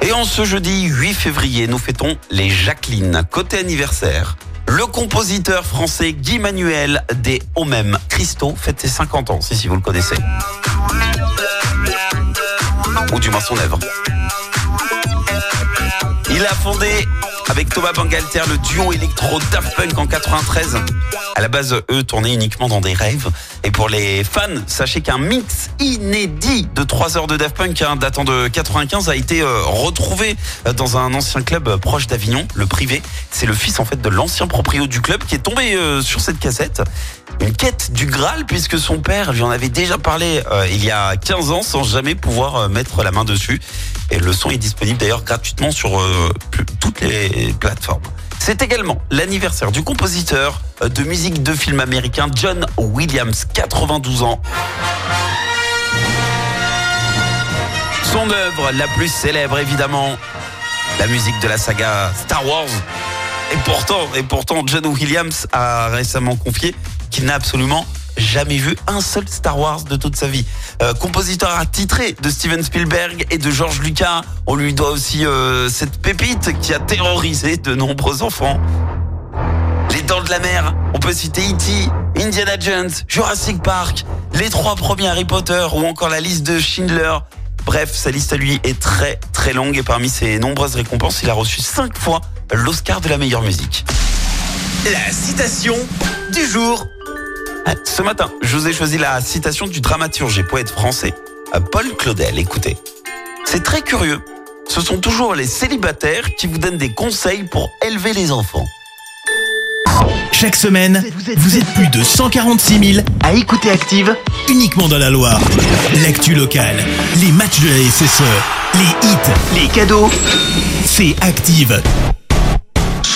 Et en ce jeudi 8 février, nous fêtons les Jacqueline. Côté anniversaire, le compositeur français Guy Manuel des même Christo fête ses 50 ans, si, si vous le connaissez. Ou du moins son œuvre. Il a fondé avec Thomas Bangalter le duo électro Daft Punk en 93. À la base, eux tournaient uniquement dans des rêves. Et pour les fans, sachez qu'un mix inédit de 3 heures de Daft Punk hein, datant de 95 a été euh, retrouvé dans un ancien club proche d'Avignon, le privé. C'est le fils en fait de l'ancien proprio du club qui est tombé euh, sur cette cassette. Une quête du Graal puisque son père lui en avait déjà parlé euh, il y a 15 ans sans jamais pouvoir euh, mettre la main dessus. Et le son est disponible d'ailleurs gratuitement sur euh, les plateformes. C'est également l'anniversaire du compositeur de musique de film américain John Williams, 92 ans. Son œuvre la plus célèbre évidemment, la musique de la saga Star Wars. Et pourtant, John Williams a récemment confié qu'il n'a absolument jamais vu un seul Star Wars de toute sa vie. Euh, compositeur attitré de Steven Spielberg et de George Lucas, on lui doit aussi euh, cette pépite qui a terrorisé de nombreux enfants. Les Dents de la Mer, on peut citer E.T., Indiana Jones, Jurassic Park, les trois premiers Harry Potter ou encore la liste de Schindler. Bref, sa liste à lui est très très longue et parmi ses nombreuses récompenses, il a reçu cinq fois l'Oscar de la meilleure musique. La citation du jour. Ah, Ce matin, je vous ai choisi la citation du dramaturge et poète français euh, Paul Claudel. Écoutez, c'est très curieux. Ce sont toujours les célibataires qui vous donnent des conseils pour élever les enfants. Chaque semaine, vous êtes plus de 146 000 à écouter Active uniquement dans la Loire. L'actu locale, les matchs de la SSE, les hits, les cadeaux, c'est Active.